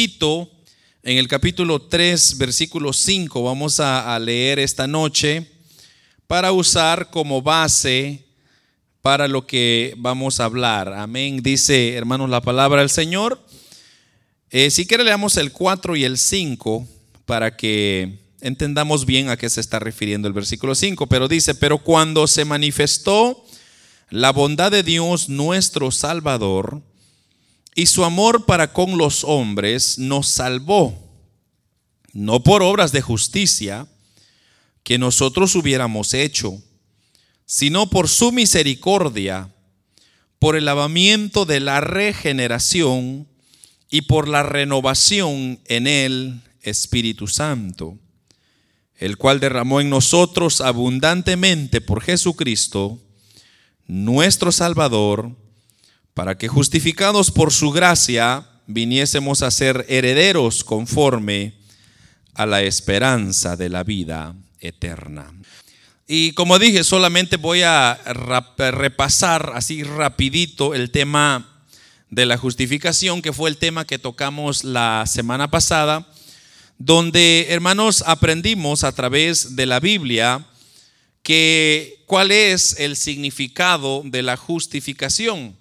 En el capítulo 3, versículo 5, vamos a, a leer esta noche para usar como base para lo que vamos a hablar. Amén. Dice, hermanos, la palabra del Señor. Eh, si quiere, leamos el 4 y el 5 para que entendamos bien a qué se está refiriendo el versículo 5. Pero dice, pero cuando se manifestó la bondad de Dios nuestro Salvador y su amor para con los hombres, nos salvó, no por obras de justicia que nosotros hubiéramos hecho sino por su misericordia, por el lavamiento de la regeneración y por la renovación en el Espíritu Santo, el cual derramó en nosotros abundantemente por Jesucristo, nuestro Salvador, para que justificados por su gracia viniésemos a ser herederos conforme a la esperanza de la vida eterna. Y como dije, solamente voy a repasar así rapidito el tema de la justificación, que fue el tema que tocamos la semana pasada, donde, hermanos, aprendimos a través de la Biblia que cuál es el significado de la justificación.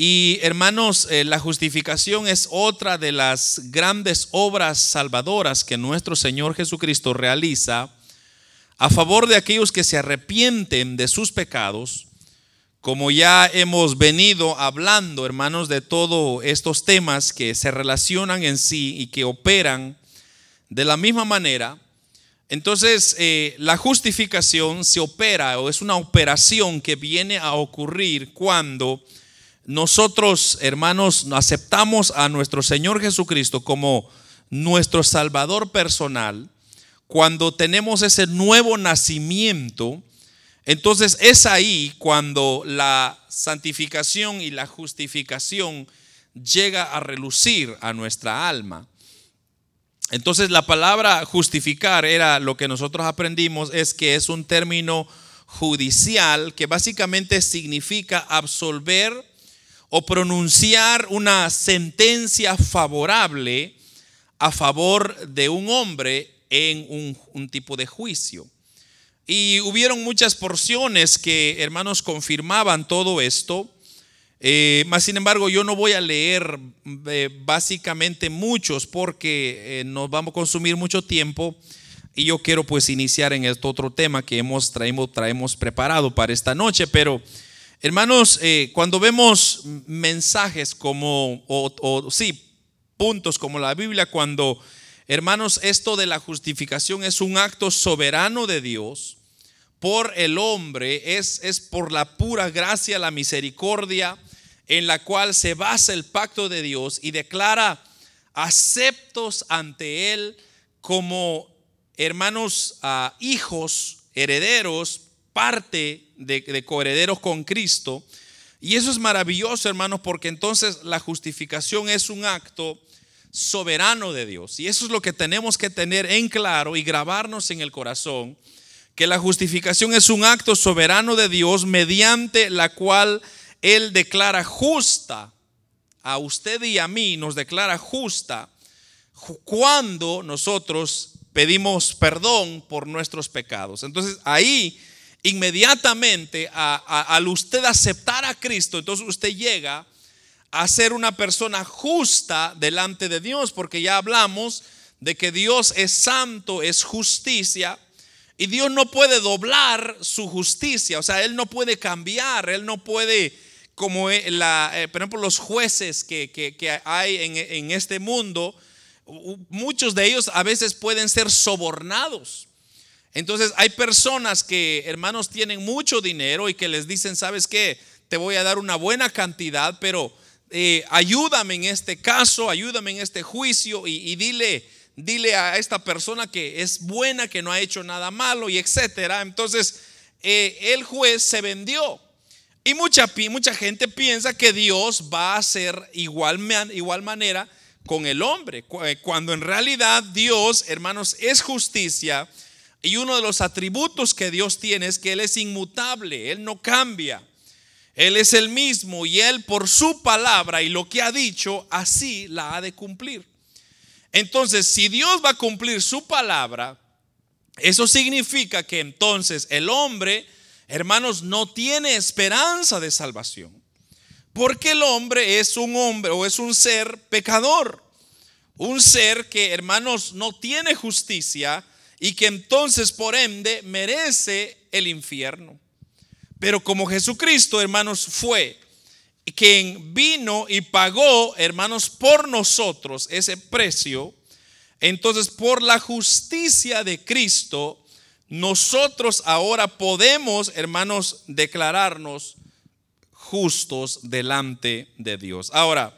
Y hermanos, eh, la justificación es otra de las grandes obras salvadoras que nuestro Señor Jesucristo realiza a favor de aquellos que se arrepienten de sus pecados, como ya hemos venido hablando, hermanos, de todos estos temas que se relacionan en sí y que operan de la misma manera, entonces eh, la justificación se opera o es una operación que viene a ocurrir cuando nosotros, hermanos, aceptamos a nuestro Señor Jesucristo como nuestro Salvador personal cuando tenemos ese nuevo nacimiento, entonces es ahí cuando la santificación y la justificación llega a relucir a nuestra alma. Entonces la palabra justificar era lo que nosotros aprendimos, es que es un término judicial que básicamente significa absolver o pronunciar una sentencia favorable a favor de un hombre en un, tipo de juicio. Y hubieron muchas porciones que, hermanos, confirmaban todo esto. Eh, más sin embargo, yo no voy a leer eh, básicamente muchos porque eh, nos vamos a consumir mucho tiempo y yo quiero pues iniciar en este otro tema que hemos traemos, traemos preparado para esta noche. Pero, hermanos, cuando vemos mensajes como, o, o sí, puntos como la Biblia, cuando Hermanos, esto de la justificación es un acto soberano de Dios por el hombre, es, es por la pura gracia, la misericordia en la cual se basa el pacto de Dios y declara aceptos ante Él como hermanos, ah, hijos, herederos, parte de, de coherederos con Cristo. Y eso es maravilloso, hermanos, porque entonces la justificación es un acto soberano de Dios. Y eso es lo que tenemos que tener en claro y grabarnos en el corazón, que la justificación es un acto soberano de Dios mediante la cual Él declara justa a usted y a mí, nos declara justa cuando nosotros pedimos perdón por nuestros pecados. Entonces ahí inmediatamente al usted aceptar a Cristo, entonces usted llega a ser una persona justa delante de Dios, porque ya hablamos de que Dios es santo, es justicia, y Dios no puede doblar su justicia, o sea, Él no puede cambiar, Él no puede, como eh, la, eh, por ejemplo, los jueces que, hay en, en este mundo, muchos de ellos a veces pueden ser sobornados. Entonces hay personas que, hermanos, tienen mucho dinero y que les dicen, ¿sabes qué? Te voy a dar una buena cantidad, pero eh, ayúdame en este caso, ayúdame en este juicio y, dile, dile a esta persona que es buena, que no ha hecho nada malo y etcétera. Entonces, eh, el juez se vendió. Y mucha, mucha gente piensa que Dios va a ser igual, igual manera con el hombre, eh, cuando en realidad Dios, hermanos, es justicia. Y uno de los atributos que Dios tiene es que Él es inmutable, Él no cambia. Él es el mismo y Él por su palabra y lo que ha dicho, así la ha de cumplir. Entonces, si Dios va a cumplir su palabra, eso significa que entonces el hombre, hermanos, no tiene esperanza de salvación. Porque el hombre es un hombre o es un ser pecador. Un ser que, hermanos, no tiene justicia y que entonces por ende merece el infierno. Pero como Jesucristo, hermanos, fue quien vino y pagó, hermanos, por nosotros ese precio, entonces por la justicia de Cristo, nosotros ahora podemos, hermanos, declararnos justos delante de Dios. Ahora,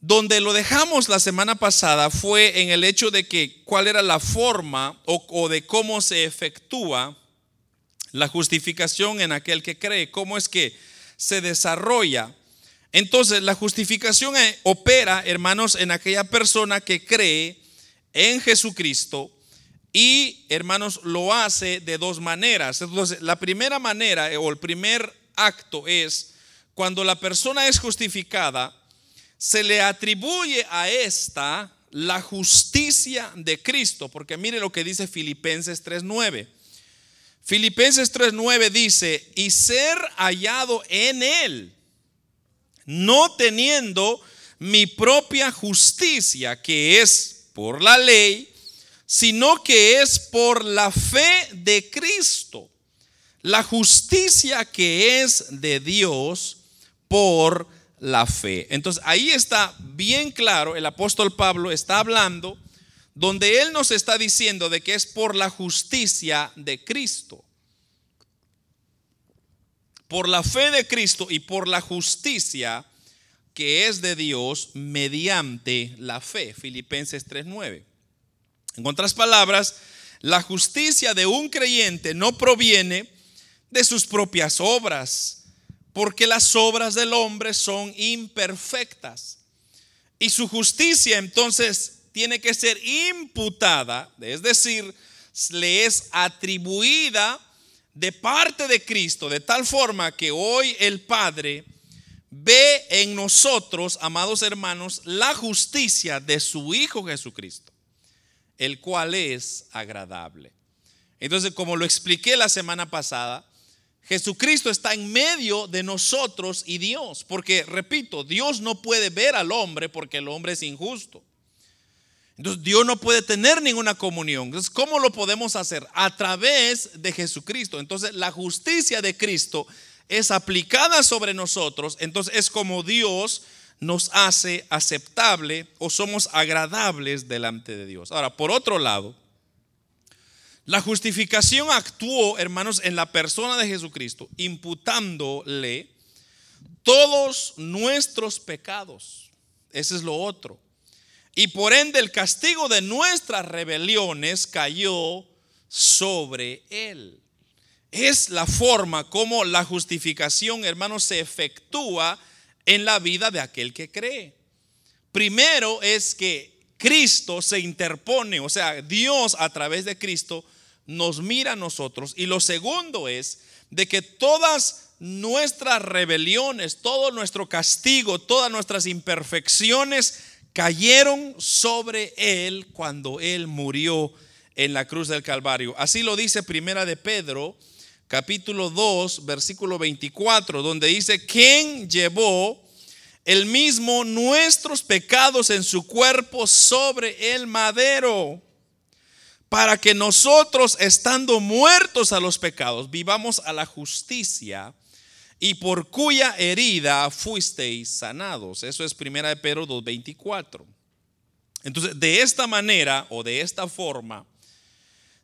donde lo dejamos la semana pasada fue en el hecho de que cuál era la forma o, de cómo se efectúa la justificación en aquel que cree, cómo es que se desarrolla. Entonces, la justificación eh, opera, hermanos, en aquella persona que cree en Jesucristo y, hermanos, lo hace de dos maneras. Entonces, la primera manera eh, o el primer acto es cuando la persona es justificada, se le atribuye a esta la justicia de Cristo, porque mire lo que dice Filipenses 3:9. Filipenses 3:9 dice, y ser hallado en él, no teniendo mi propia justicia, que es por la ley, sino que es por la fe de Cristo, la justicia que es de Dios por la fe. Entonces ahí está bien claro, el apóstol Pablo está hablando donde Él nos está diciendo de que es por la justicia de Cristo. Por la fe de Cristo y por la justicia que es de Dios mediante la fe. Filipenses 3:9. En otras palabras, la justicia de un creyente no proviene de sus propias obras, porque las obras del hombre son imperfectas. Y su justicia entonces tiene que ser imputada, es decir, le es atribuida de parte de Cristo, de tal forma que hoy el Padre ve en nosotros, amados hermanos, la justicia de su Hijo Jesucristo, el cual es agradable. Entonces, como lo expliqué la semana pasada, Jesucristo está en medio de nosotros y Dios, porque, repito, Dios no puede ver al hombre porque el hombre es injusto. Entonces Dios no puede tener ninguna comunión. Entonces, ¿cómo lo podemos hacer? A través de Jesucristo. Entonces, la justicia de Cristo es aplicada sobre nosotros. Entonces, es como Dios nos hace aceptable o somos agradables delante de Dios. Ahora, por otro lado, la justificación actuó, hermanos, en la persona de Jesucristo, imputándole todos nuestros pecados. Ese es lo otro. Y por ende el castigo de nuestras rebeliones cayó sobre él. Es la forma como la justificación, hermanos, se efectúa en la vida de aquel que cree. Primero es que Cristo se interpone, o sea, Dios a través de Cristo nos mira a nosotros. Y lo segundo es de que todas nuestras rebeliones, todo nuestro castigo, todas nuestras imperfecciones cayeron sobre él cuando él murió en la cruz del Calvario. Así lo dice Primera de Pedro, capítulo 2, versículo 24, donde dice, ¿quién llevó el mismo nuestros pecados en su cuerpo sobre el madero? Para que nosotros, estando muertos a los pecados, vivamos a la justicia y por cuya herida fuisteis sanados. Eso es primera de Pedro 2.24. Entonces, de esta manera o de esta forma,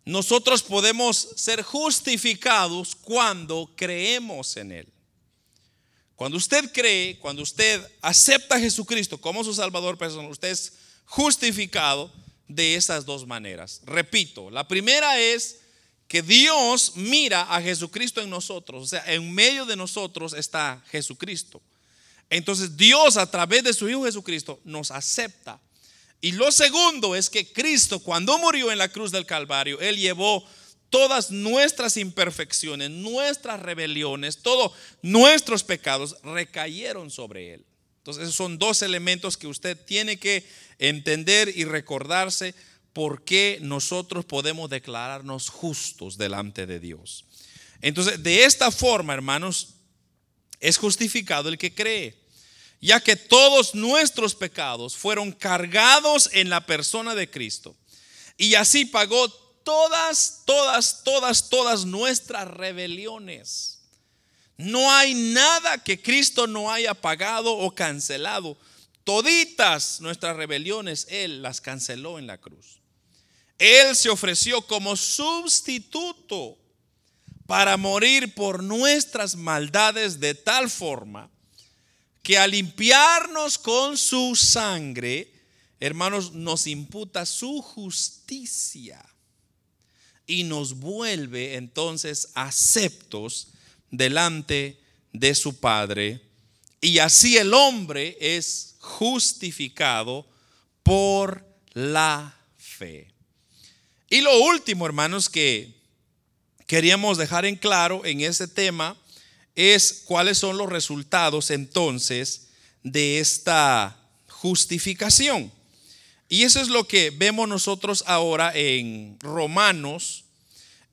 nosotros podemos ser justificados cuando creemos en Él. Cuando usted cree, cuando usted acepta a Jesucristo como su Salvador personal, usted es justificado de esas dos maneras. Repito, la primera es que Dios mira a Jesucristo en nosotros, o sea, en medio de nosotros está Jesucristo. Entonces Dios a través de su Hijo Jesucristo nos acepta. Y lo segundo es que Cristo cuando murió en la cruz del Calvario, Él llevó todas nuestras imperfecciones, nuestras rebeliones, todos nuestros pecados recayeron sobre Él. Entonces, esos son dos elementos que usted tiene que entender y recordarse por qué nosotros podemos declararnos justos delante de Dios. Entonces, de esta forma, hermanos, es justificado el que cree, ya que todos nuestros pecados fueron cargados en la persona de Cristo. Y así pagó todas, todas, todas, todas nuestras rebeliones. No hay nada que Cristo no haya pagado o cancelado. Toditas nuestras rebeliones Él las canceló en la cruz. Él se ofreció como sustituto para morir por nuestras maldades de tal forma que al limpiarnos con su sangre, hermanos, nos imputa su justicia y nos vuelve entonces aceptos delante de su Padre. Y así el hombre es justificado por la fe. Y lo último, hermanos, que queríamos dejar en claro en ese tema es cuáles son los resultados entonces de esta justificación. Y eso es lo que vemos nosotros ahora en Romanos.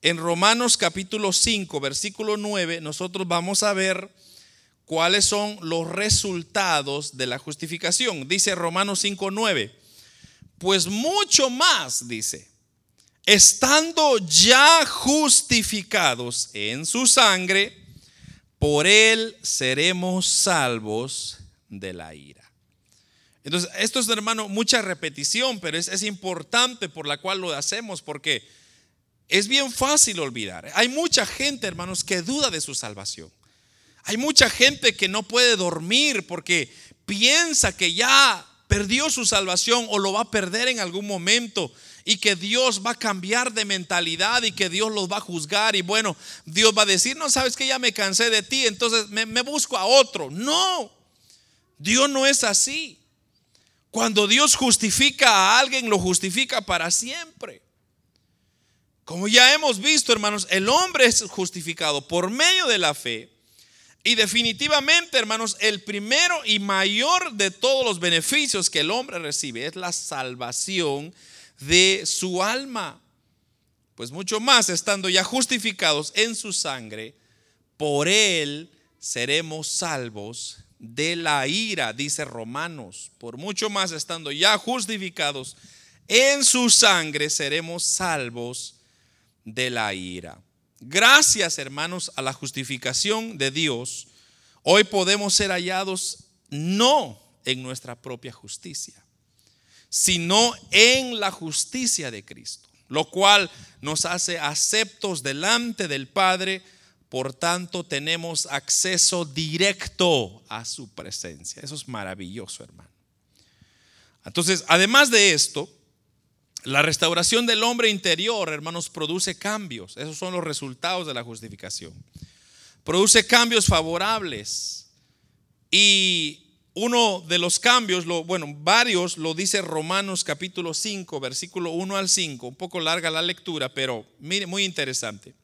En Romanos capítulo 5, versículo 9, nosotros vamos a ver cuáles son los resultados de la justificación. Dice Romanos 5, 9. Pues mucho más, dice, estando ya justificados en su sangre, por él seremos salvos de la ira. Entonces, esto es, hermano, mucha repetición, pero es, es importante por la cual lo hacemos, porque es bien fácil olvidar. Hay mucha gente, hermanos, que duda de su salvación. Hay mucha gente que no puede dormir porque piensa que ya perdió su salvación o lo va a perder en algún momento y que Dios va a cambiar de mentalidad y que Dios los va a juzgar y bueno, Dios va a decir, no sabes que ya me cansé de ti, entonces me, me busco a otro. No, Dios no es así. Cuando Dios justifica a alguien, lo justifica para siempre. Como ya hemos visto, hermanos, el hombre es justificado por medio de la fe y definitivamente, hermanos, el primero y mayor de todos los beneficios que el hombre recibe es la salvación de su alma. Pues mucho más, estando ya justificados en su sangre, por él seremos salvos de la ira, dice Romanos. Por mucho más, estando ya justificados en su sangre, seremos salvos de la ira. Gracias, hermanos, a la justificación de Dios, hoy podemos ser hallados no en nuestra propia justicia, sino en la justicia de Cristo, lo cual nos hace aceptos delante del Padre, por tanto tenemos acceso directo a su presencia. Eso es maravilloso, hermano. Entonces, además de esto, la restauración del hombre interior, hermanos, produce cambios. Esos son los resultados de la justificación. Produce cambios favorables. Y uno de los cambios, bueno, varios lo dice Romanos capítulo 5, versículo 1 al 5. Un poco larga la lectura, pero mire, muy interesante.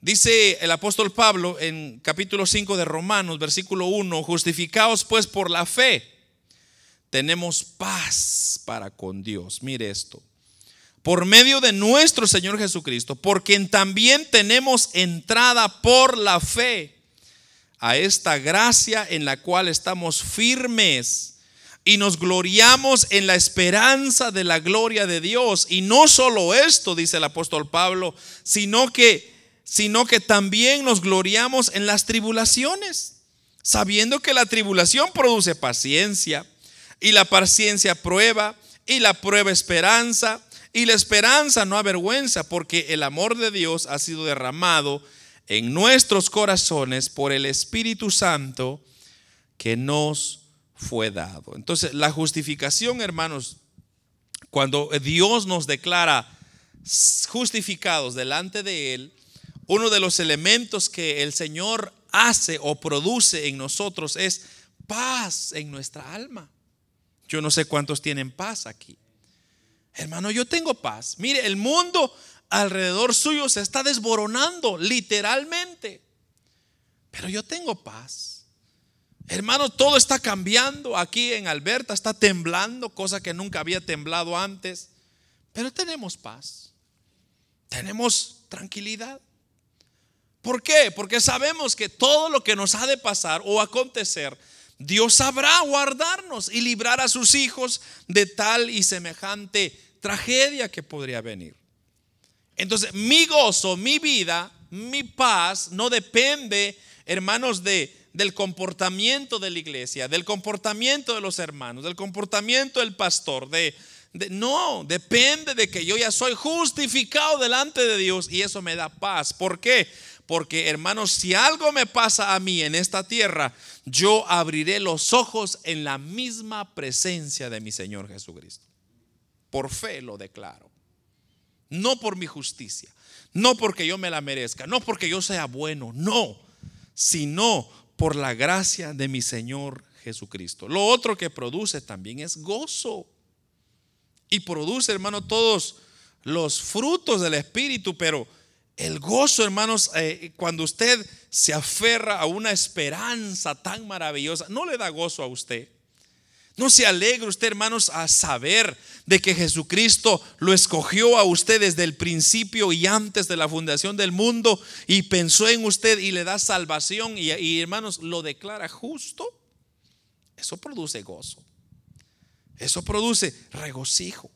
Dice el apóstol Pablo en capítulo 5 de Romanos, versículo 1, justificaos pues por la fe, tenemos paz para con Dios. Mire esto por medio de nuestro Señor Jesucristo, por quien también tenemos entrada por la fe a esta gracia en la cual estamos firmes y nos gloriamos en la esperanza de la gloria de Dios. Y no solo esto, dice el apóstol Pablo, sino que, sino que también nos gloriamos en las tribulaciones, sabiendo que la tribulación produce paciencia y la paciencia prueba y la prueba esperanza y la esperanza no avergüenza porque el amor de Dios ha sido derramado en nuestros corazones por el Espíritu Santo que nos fue dado. Entonces, la justificación, hermanos, cuando Dios nos declara justificados delante de Él, uno de los elementos que el Señor hace o produce en nosotros es paz en nuestra alma. Yo no sé cuántos tienen paz aquí. Hermano, yo tengo paz. Mire, el mundo alrededor suyo se está desboronando, literalmente. Pero yo tengo paz. Hermano, todo está cambiando. Aquí en Alberta está temblando, cosa que nunca había temblado antes. Pero tenemos paz. Tenemos tranquilidad. ¿Por qué? Porque sabemos que todo lo que nos ha de pasar o acontecer, Dios sabrá guardarnos y librar a sus hijos de tal y semejante tragedia que podría venir. Entonces, mi gozo, mi vida, mi paz no depende, hermanos, de del comportamiento de la iglesia, del comportamiento de los hermanos, del comportamiento del pastor, de, no, depende de que yo ya soy justificado delante de Dios y eso me da paz. ¿Por qué? Porque hermanos, si algo me pasa a mí en esta tierra, yo abriré los ojos en la misma presencia de mi Señor Jesucristo. Por fe lo declaro. No por mi justicia, no porque yo me la merezca, no porque yo sea bueno, no, sino por la gracia de mi Señor Jesucristo. Lo otro que produce también es gozo. Y produce, hermano, todos los frutos del Espíritu, pero el gozo, hermanos, eh, cuando usted se aferra a una esperanza tan maravillosa, no le da gozo a usted. No se alegra usted, hermanos, a saber de que Jesucristo lo escogió a usted desde el principio y antes de la fundación del mundo y pensó en usted y le da salvación y, y hermanos, lo declara justo. Eso produce gozo. Eso produce regocijo.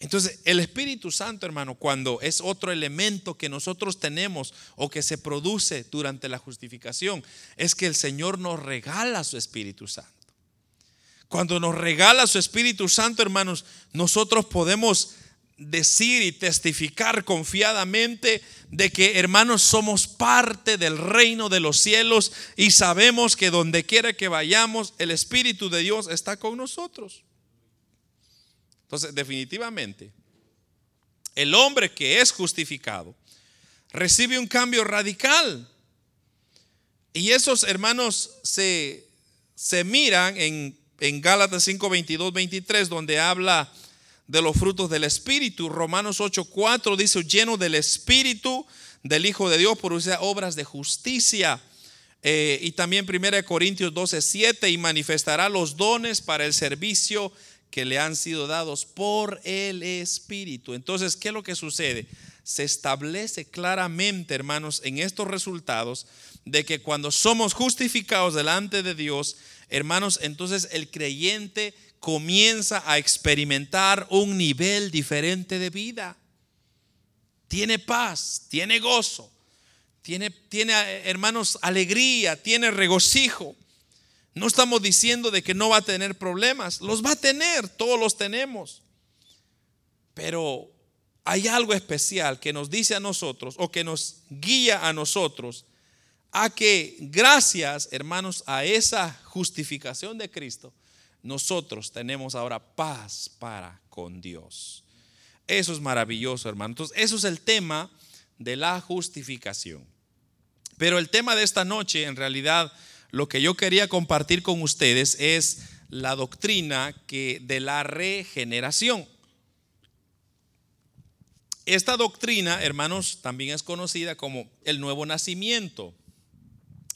Entonces, el Espíritu Santo, hermano, cuando es otro elemento que nosotros tenemos o que se produce durante la justificación, es que el Señor nos regala su Espíritu Santo. Cuando nos regala su Espíritu Santo, hermanos, nosotros podemos decir y testificar confiadamente de que, hermanos, somos parte del reino de los cielos y sabemos que donde quiera que vayamos, el Espíritu de Dios está con nosotros. Entonces, definitivamente, el hombre que es justificado recibe un cambio radical. Y esos hermanos se, se miran en en Gálatas 5, 22, 23, donde habla de los frutos del Espíritu. Romanos 8, 4 dice, lleno del Espíritu del Hijo de Dios, por usar obras de justicia. Eh, y también 1 Corintios 12, 7, y manifestará los dones para el servicio que le han sido dados por el Espíritu. Entonces, ¿qué es lo que sucede? Se establece claramente, hermanos, en estos resultados de que cuando somos justificados delante de Dios, hermanos, entonces el creyente comienza a experimentar un nivel diferente de vida. Tiene paz, tiene gozo, tiene, tiene hermanos, alegría, tiene regocijo. No estamos diciendo de que no va a tener problemas, los va a tener, todos los tenemos. Pero hay algo especial que nos dice a nosotros o que nos guía a nosotros a que gracias, hermanos, a esa justificación de Cristo, nosotros tenemos ahora paz para con Dios. Eso es maravilloso, hermanos. Entonces, eso es el tema de la justificación. Pero el tema de esta noche, en realidad, lo que yo quería compartir con ustedes es la doctrina que de la regeneración. Esta doctrina, hermanos, también es conocida como el nuevo nacimiento.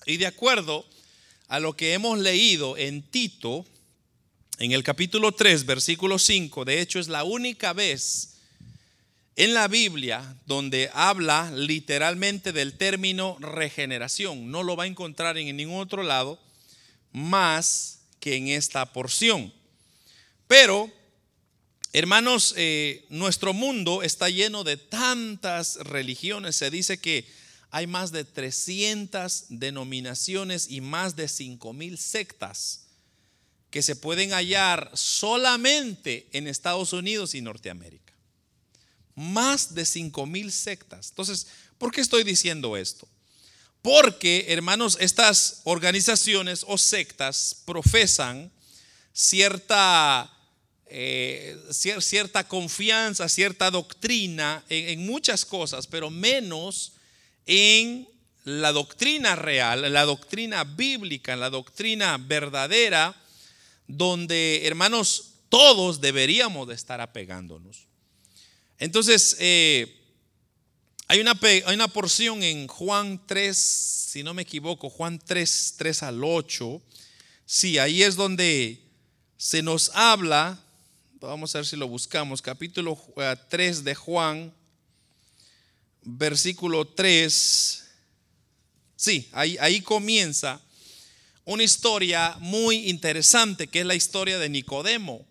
Y de acuerdo a lo que hemos leído en Tito, en el capítulo 3, versículo 5, de hecho es la única vez en la Biblia donde habla literalmente del término regeneración. No lo va a encontrar en ningún otro lado más que en esta porción. Pero, hermanos, eh, nuestro mundo está lleno de tantas religiones. Se dice que hay más de 300 denominaciones y más de 5 mil sectas que se pueden hallar solamente en Estados Unidos y Norteamérica. Más de 5 mil sectas. Entonces, ¿por qué estoy diciendo esto? Porque, hermanos, estas organizaciones o sectas profesan cierta, eh, cierta confianza, cierta doctrina en, en muchas cosas, pero menos en la doctrina real, la doctrina bíblica, la doctrina verdadera, donde, hermanos, todos deberíamos de estar apegándonos. Entonces, eh, Hay una, hay una porción en Juan 3, si no me equivoco, Juan 3, 3 al 8. Sí, ahí es donde se nos habla, vamos a ver si lo buscamos, capítulo 3 eh, de Juan, versículo 3. Sí, ahí, ahí comienza una historia muy interesante, que es la historia de Nicodemo,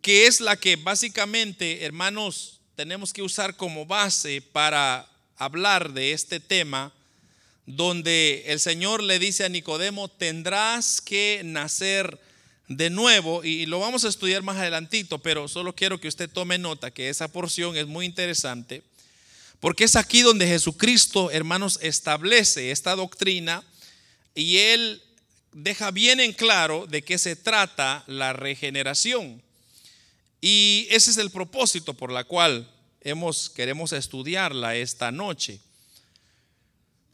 que es la que básicamente, hermanos, tenemos que usar como base para hablar de este tema, donde el Señor le dice a Nicodemo, tendrás que nacer de nuevo, y lo vamos a estudiar más adelantito, pero solo quiero que usted tome nota que esa porción es muy interesante, porque es aquí donde Jesucristo, hermanos, establece esta doctrina y Él deja bien en claro de qué se trata la regeneración. Y ese es el propósito por la cual hemos, queremos estudiarla esta noche.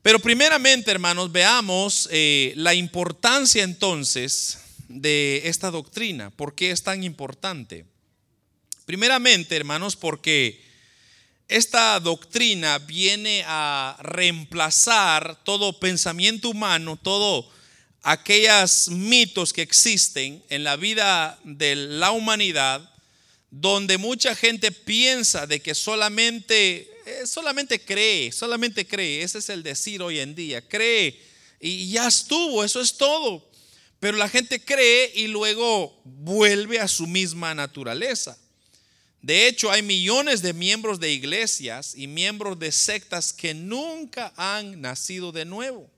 Pero primeramente, hermanos, veamos eh, la importancia entonces de esta doctrina. ¿Por qué es tan importante? Primeramente, hermanos, porque esta doctrina viene a reemplazar todo pensamiento humano, todo aquellos mitos que existen en la vida de la humanidad, donde mucha gente piensa de que solamente, eh, solamente cree, solamente cree, ese es el decir hoy en día, cree y ya estuvo, eso es todo. Pero la gente cree y luego vuelve a su misma naturaleza. De hecho, hay millones de miembros de iglesias y miembros de sectas que nunca han nacido de nuevo.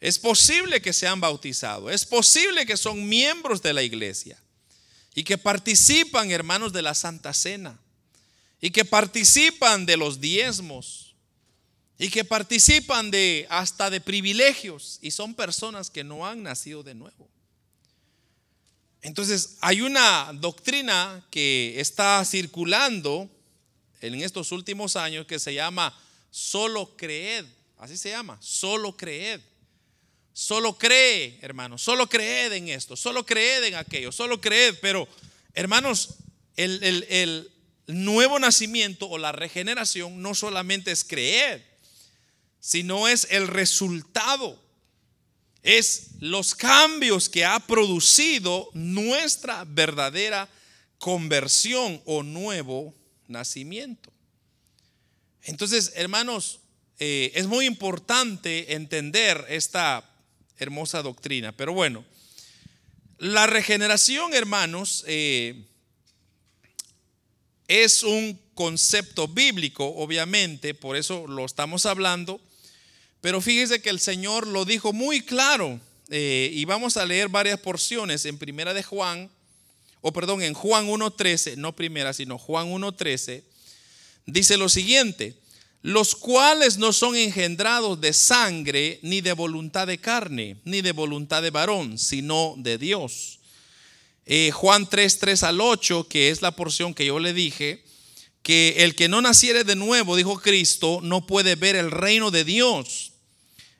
Es posible que sean bautizados, es posible que son miembros de la iglesia y que participan, hermanos, de la Santa Cena y que participan de los diezmos y que participan de hasta de privilegios y son personas que no han nacido de nuevo. Entonces, hay una doctrina que está circulando en estos últimos años que se llama solo creed, así se llama, solo creed. Solo cree, hermanos, solo creed en esto, solo creed en aquello, solo creed. Pero, hermanos, el, nuevo nacimiento o la regeneración no solamente es creer, sino es el resultado, es los cambios que ha producido nuestra verdadera conversión o nuevo nacimiento. Entonces, hermanos, eh, es muy importante entender esta hermosa doctrina. Pero bueno, la regeneración, hermanos, eh, es un concepto bíblico, obviamente, por eso lo estamos hablando. Pero fíjese que el Señor lo dijo muy claro. Eh, y vamos a leer varias porciones en primera de Juan, o perdón, en Juan 1.13, no primera, sino Juan 1.13, dice lo siguiente, los cuales no son engendrados de sangre, ni de voluntad de carne, ni de voluntad de varón, sino de Dios. Eh, Juan 3, 3 al 8, que es la porción que yo le dije, que el que no naciere de nuevo, dijo Cristo, no puede ver el reino de Dios.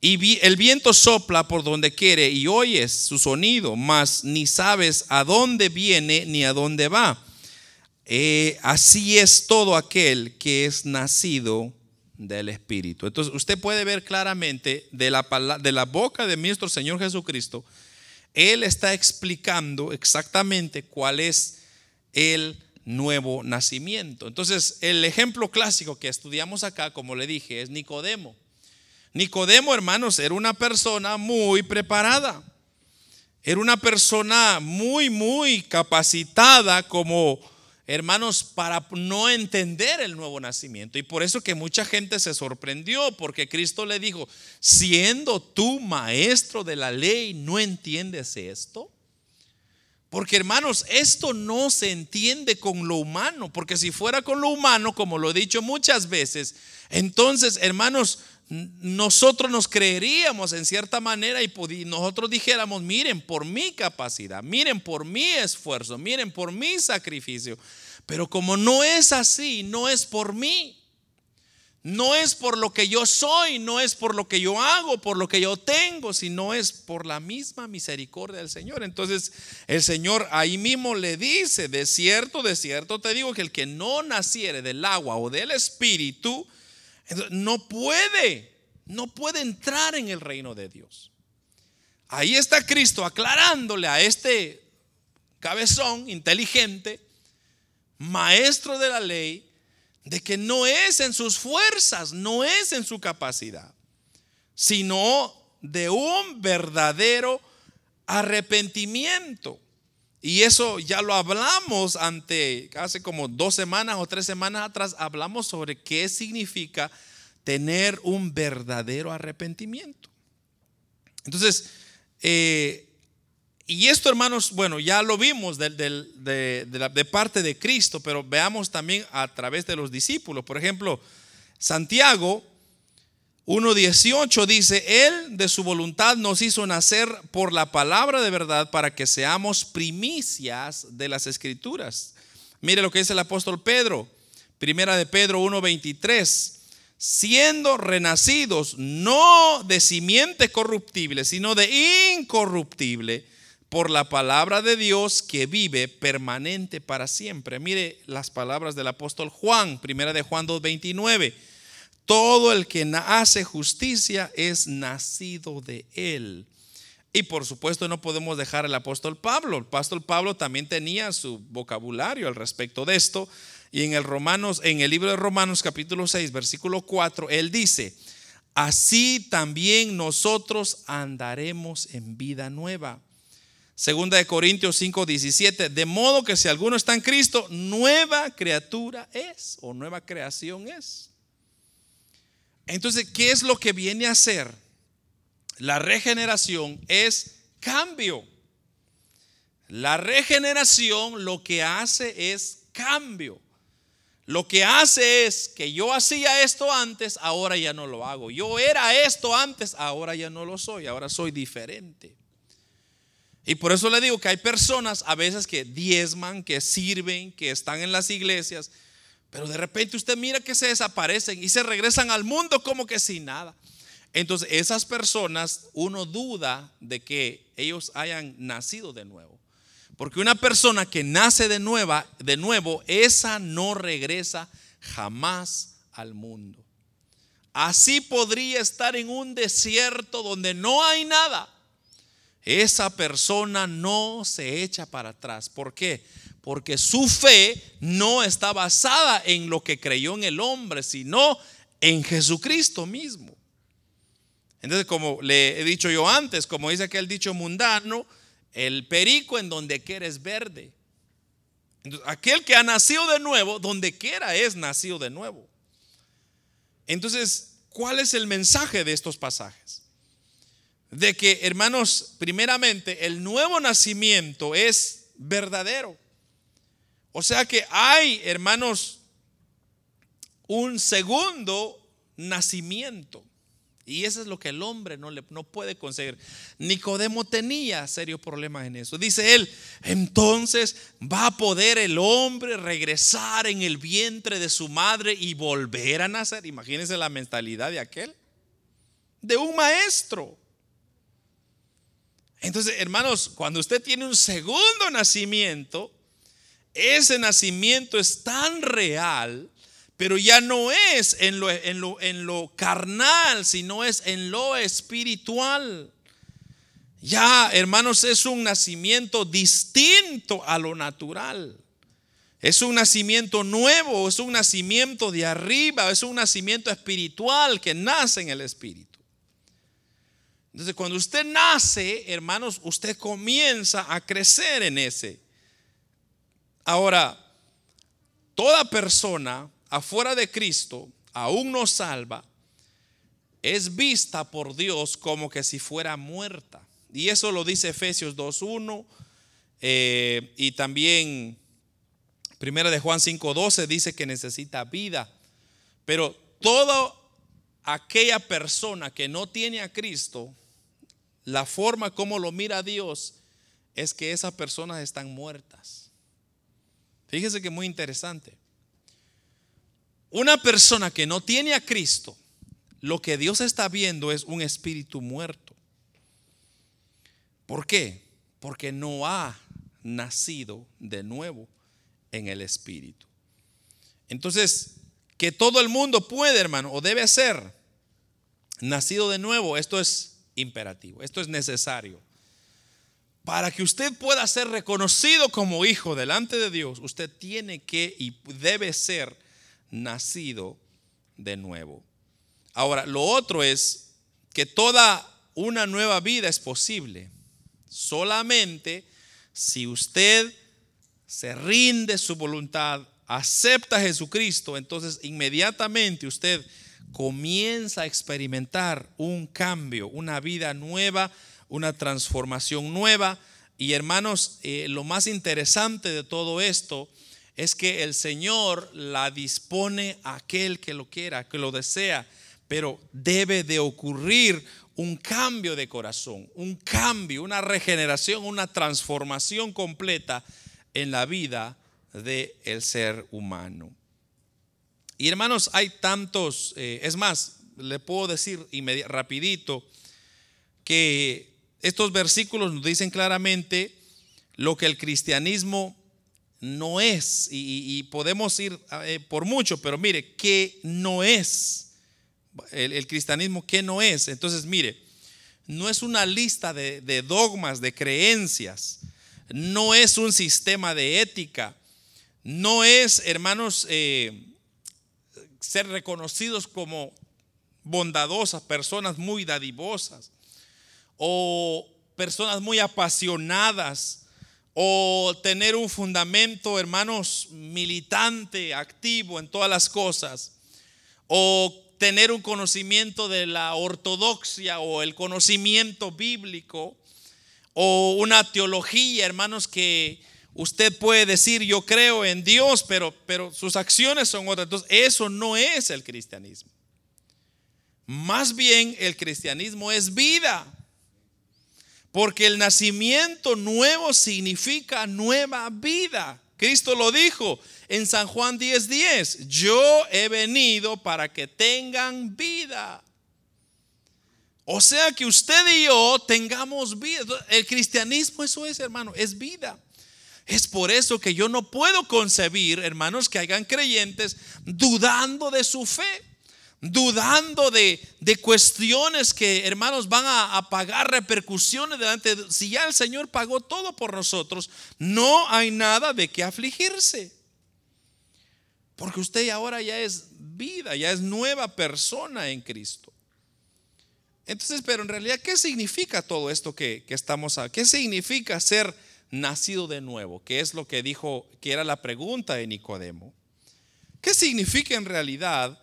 Y el viento sopla por donde quiere y oyes su sonido, mas ni sabes a dónde viene ni a dónde va eh, así es todo aquel que es nacido del Espíritu. Entonces usted puede ver claramente de la, de la boca de nuestro Señor Jesucristo, Él está explicando exactamente cuál es el nuevo nacimiento. Entonces el ejemplo clásico que estudiamos acá, como le dije, es Nicodemo. Nicodemo, hermanos, era una persona muy preparada. Era una persona muy, muy capacitada como hermanos, para no entender el nuevo nacimiento. Y por eso que mucha gente se sorprendió, porque Cristo le dijo, siendo tú maestro de la ley, ¿no entiendes esto? Porque hermanos, esto no se entiende con lo humano, porque si fuera con lo humano, como lo he dicho muchas veces, entonces hermanos, nosotros nos creeríamos en cierta manera y nosotros dijéramos, miren por mi capacidad, miren por mi esfuerzo, miren por mi sacrificio. Pero como no es así, no es por mí. No es por lo que yo soy, no es por lo que yo hago, por lo que yo tengo, sino es por la misma misericordia del Señor. Entonces el Señor ahí mismo le dice, de cierto, de cierto te digo que el que no naciere del agua o del Espíritu, no puede, no puede entrar en el reino de Dios. Ahí está Cristo aclarándole a este cabezón inteligente, maestro de la ley, de que no es en sus fuerzas, no es en su capacidad, sino de un verdadero arrepentimiento. Y eso ya lo hablamos ante hace como dos semanas o tres semanas atrás, hablamos sobre qué significa tener un verdadero arrepentimiento. Entonces, eh, y esto, hermanos, bueno, ya lo vimos de, de, parte de Cristo, pero veamos también a través de los discípulos. Por ejemplo, Santiago 1.18 dice, Él de su voluntad nos hizo nacer por la palabra de verdad para que seamos primicias de las escrituras. Mire lo que dice el apóstol Pedro, primera de Pedro 1.23 siendo renacidos no de simiente corruptible, sino de incorruptible por la palabra de Dios que vive permanente para siempre. Mire las palabras del apóstol Juan, primera de Juan 2:29. Todo el que hace justicia es nacido de él. Y por supuesto no podemos dejar al apóstol Pablo. El apóstol Pablo también tenía su vocabulario al respecto de esto. Y en el Romanos, en el libro de Romanos capítulo 6, versículo 4, él dice, así también nosotros andaremos en vida nueva Segunda de Corintios 5, 17. De modo que si alguno está en Cristo, nueva criatura es o nueva creación es. Entonces, ¿qué es lo que viene a ser? La regeneración es cambio. La regeneración lo que hace es cambio. Lo que hace es que yo hacía esto antes, ahora ya no lo hago. Yo era esto antes, ahora ya no lo soy, ahora soy diferente. Y por eso le digo que hay personas a veces que diezman, que sirven, que están en las iglesias, pero de repente usted mira que se desaparecen y se regresan al mundo como que sin nada. Entonces esas personas uno duda de que ellos hayan nacido de nuevo. Porque una persona que nace de, nueva, de nuevo, esa no regresa jamás al mundo. Así podría estar en un desierto donde no hay nada esa persona no se echa para atrás. ¿Por qué? Porque su fe no está basada en lo que creyó en el hombre, sino en Jesucristo mismo. Entonces, como le he dicho yo antes, como dice aquel dicho mundano, el perico en donde quiera es verde. Entonces, aquel que ha nacido de nuevo, donde quiera es nacido de nuevo. Entonces, ¿cuál es el mensaje de estos pasajes? de que, hermanos, primeramente, el nuevo nacimiento es verdadero. O sea que hay, hermanos, un segundo nacimiento. Y eso es lo que el hombre no, le, no puede conseguir. Nicodemo tenía serios problemas en eso. Dice él, entonces va a poder el hombre regresar en el vientre de su madre y volver a nacer. Imagínense la mentalidad de aquel, de un maestro. Entonces, hermanos, cuando usted tiene un segundo nacimiento, ese nacimiento es tan real, pero ya no es en lo, en lo, carnal, sino es en lo espiritual. Ya, hermanos, es un nacimiento distinto a lo natural. Es un nacimiento nuevo, es un nacimiento de arriba, es un nacimiento espiritual que nace en el espíritu. Entonces, cuando usted nace, hermanos, usted comienza a crecer en ese. Ahora, toda persona afuera de Cristo, aún no salva, es vista por Dios como que si fuera muerta. Y eso lo dice Efesios 2.1, Eh, y también Primera de Juan 5:12 dice que necesita vida. Pero toda aquella persona que no tiene a Cristo, la forma como lo mira Dios es que esas personas están muertas. Fíjese que muy interesante. Una persona que no tiene a Cristo, lo que Dios está viendo es un espíritu muerto. ¿Por qué? Porque no ha nacido de nuevo en el espíritu. Entonces, que todo el mundo puede, hermano, o debe ser nacido de nuevo, esto es imperativo, esto es necesario. Para que usted pueda ser reconocido como hijo delante de Dios, usted tiene que y debe ser nacido de nuevo. Ahora, lo otro es que toda una nueva vida es posible solamente si usted se rinde su voluntad, acepta a Jesucristo, entonces inmediatamente usted comienza a experimentar un cambio, una vida nueva, una transformación nueva. Y hermanos, eh, lo más interesante de todo esto es que el Señor la dispone a aquel que lo quiera, que lo desea, pero debe de ocurrir un cambio de corazón, un cambio, una regeneración, una transformación completa en la vida del el ser humano. Y hermanos, hay tantos, eh, es más, le puedo decir rapidito que estos versículos nos dicen claramente lo que el cristianismo no es, y, podemos ir eh, por mucho, pero mire, ¿qué no es? el, cristianismo, ¿qué no es? Entonces, mire, no es una lista de, dogmas, de creencias, no es un sistema de ética, no es, hermanos, eh, ser reconocidos como bondadosas, personas muy dadivosas, o personas muy apasionadas, o tener un fundamento, hermanos, militante, activo en todas las cosas, o tener un conocimiento de la ortodoxia o el conocimiento bíblico o una teología, hermanos, que usted puede decir yo creo en Dios, pero, pero sus acciones son otras. Entonces, eso no es el cristianismo. Más bien el cristianismo es vida. Porque el nacimiento nuevo significa nueva vida. Cristo lo dijo en San Juan 10:10, 10, yo he venido para que tengan vida. O sea que usted y yo tengamos vida. El cristianismo eso es, hermano, es vida. Es por eso que yo no puedo concebir, hermanos, que hagan creyentes dudando de su fe dudando de, cuestiones que, hermanos, van a, pagar repercusiones delante. De, si ya el Señor pagó todo por nosotros, no hay nada de qué afligirse. Porque usted ahora ya es vida, ya es nueva persona en Cristo. Entonces, pero en realidad, ¿qué significa todo esto que, que estamos a, ¿Qué significa ser nacido de nuevo? Que es lo que dijo, que era la pregunta de Nicodemo. ¿Qué significa en realidad?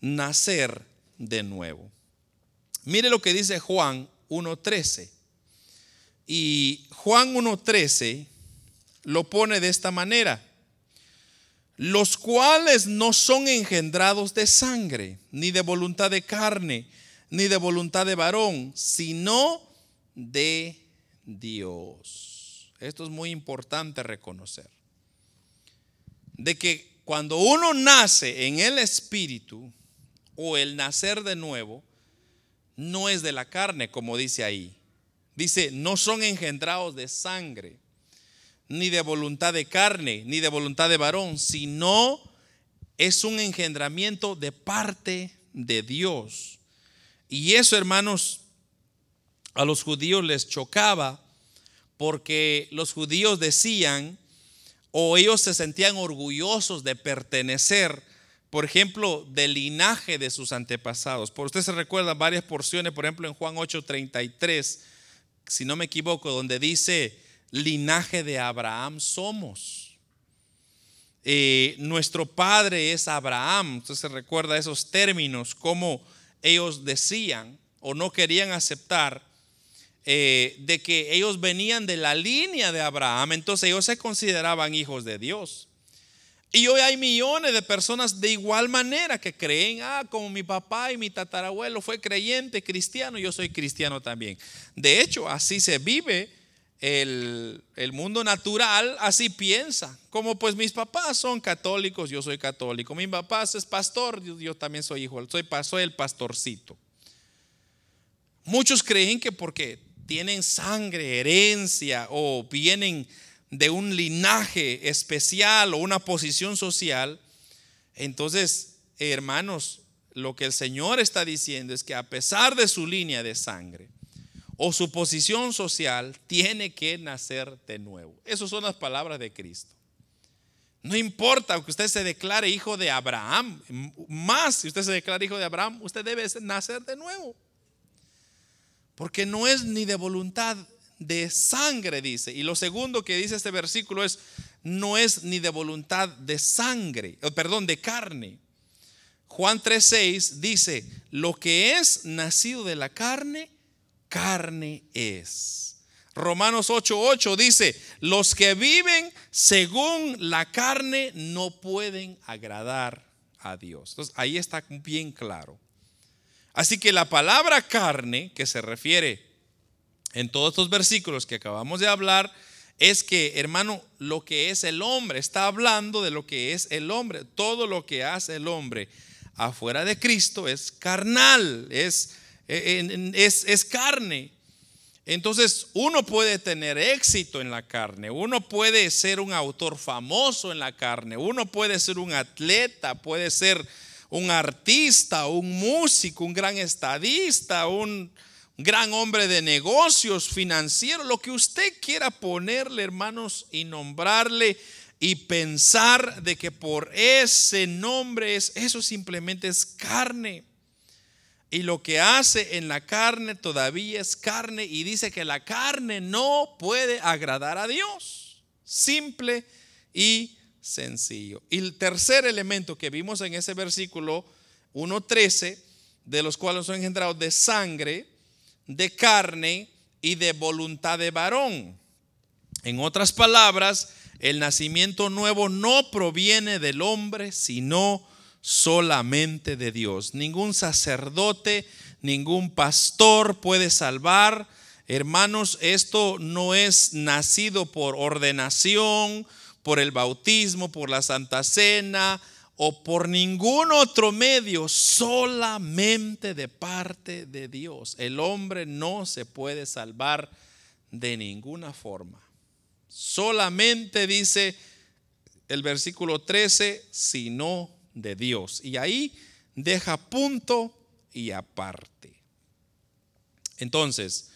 Nacer de nuevo. Mire lo que dice Juan 1.13. Y Juan 1.13 lo pone de esta manera. Los cuales no son engendrados de sangre, ni de voluntad de carne, ni de voluntad de varón, sino de Dios. Esto es muy importante reconocer. De que cuando uno nace en el Espíritu, o el nacer de nuevo no es de la carne, como dice ahí. Dice, no son engendrados de sangre, ni de voluntad de carne, ni de voluntad de varón, sino es un engendramiento de parte de Dios. Y eso, hermanos, a los judíos les chocaba porque los judíos decían, o ellos se sentían orgullosos de pertenecer por ejemplo, del linaje de sus antepasados. Por usted se recuerda varias porciones, por ejemplo, en Juan 8:33, si no me equivoco, donde dice, linaje de Abraham somos. Eh, nuestro padre es Abraham. Usted se recuerda esos términos, como ellos decían o no querían aceptar eh, de que ellos venían de la línea de Abraham, entonces ellos se consideraban hijos de Dios. Y hoy hay millones de personas de igual manera que creen, ah, como mi papá y mi tatarabuelo fue creyente, cristiano, yo soy cristiano también. De hecho, así se vive el, mundo natural, así piensa. Como pues mis papás son católicos, yo soy católico. Mi papá es pastor, yo, también soy hijo, soy, soy el pastorcito. Muchos creen que porque tienen sangre, herencia o vienen de un linaje especial o una posición social, entonces, hermanos, lo que el Señor está diciendo es que a pesar de su línea de sangre o su posición social, tiene que nacer de nuevo. Esas son las palabras de Cristo. No importa, aunque usted se declare hijo de Abraham, más si usted se declara hijo de Abraham, usted debe nacer de nuevo. Porque no es ni de voluntad de sangre, dice. Y lo segundo que dice este versículo es, no es ni de voluntad de sangre, perdón, de carne. Juan 3:6 dice, lo que es nacido de la carne, carne es. Romanos 8:8 dice, los que viven según la carne no pueden agradar a Dios. Entonces ahí está bien claro. Así que la palabra carne, que se refiere en todos estos versículos que acabamos de hablar es que, hermano, lo que es el hombre, está hablando de lo que es el hombre. Todo lo que hace el hombre afuera de Cristo es carnal, es, es, es carne. Entonces uno puede tener éxito en la carne, uno puede ser un autor famoso en la carne, uno puede ser un atleta, puede ser un artista, un músico, un gran estadista, un, gran hombre de negocios, financiero, lo que usted quiera ponerle, hermanos, y nombrarle y pensar de que por ese nombre es eso simplemente es carne. Y lo que hace en la carne todavía es carne y dice que la carne no puede agradar a Dios. Simple y sencillo. Y el tercer elemento que vimos en ese versículo 1.13, de los cuales son engendrados de sangre, de carne y de voluntad de varón. En otras palabras, el nacimiento nuevo no proviene del hombre, sino solamente de Dios. Ningún sacerdote, ningún pastor puede salvar. Hermanos, esto no es nacido por ordenación, por el bautismo, por la Santa Cena, o por ningún otro medio, solamente de parte de Dios. El hombre no se puede salvar de ninguna forma. Solamente dice el versículo 13, sino de Dios. Y ahí deja punto y aparte. Entonces,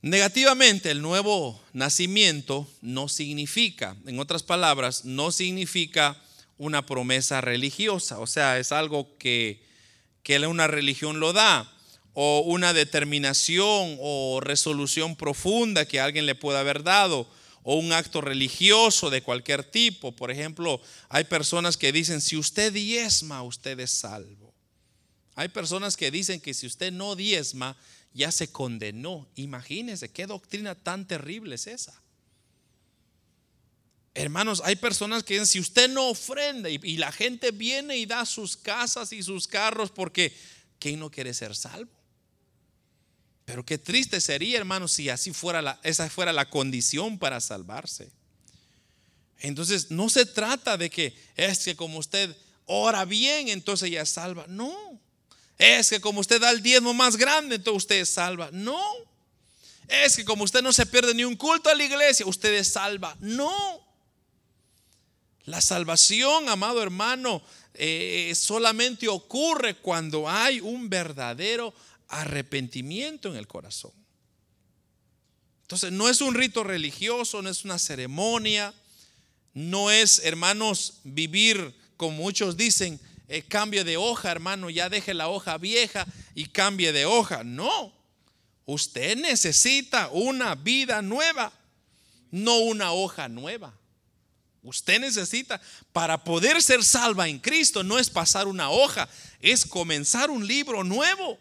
negativamente el nuevo nacimiento no significa, en otras palabras, no significa una promesa religiosa, o sea, es algo que, que una religión lo da, o una determinación o resolución profunda que alguien le pueda haber dado, o un acto religioso de cualquier tipo. Por ejemplo, hay personas que dicen, si usted diezma, usted es salvo. Hay personas que dicen que si usted no diezma, ya se condenó. Imagínense qué doctrina tan terrible es esa. Hermanos, hay personas que dicen, si usted no ofrenda y, la gente viene y da sus casas y sus carros porque ¿quién no quiere ser salvo? Pero qué triste sería, hermanos, si así fuera la, esa fuera la condición para salvarse. Entonces, no se trata de que es que como usted ora bien, entonces ya salva. No. Es que como usted da el diezmo más grande, entonces usted salva. No. Es que como usted no se pierde ni un culto a la iglesia, usted es salva. No. La salvación, amado hermano, eh, solamente ocurre cuando hay un verdadero arrepentimiento en el corazón. Entonces, no es un rito religioso, no es una ceremonia, no es, hermanos, vivir, como muchos dicen, eh, de hoja, hermano, ya deje la hoja vieja y cambie de hoja. No, usted necesita una vida nueva, no una hoja nueva. Usted necesita, para poder ser salva en Cristo, no es pasar una hoja, es comenzar un libro nuevo.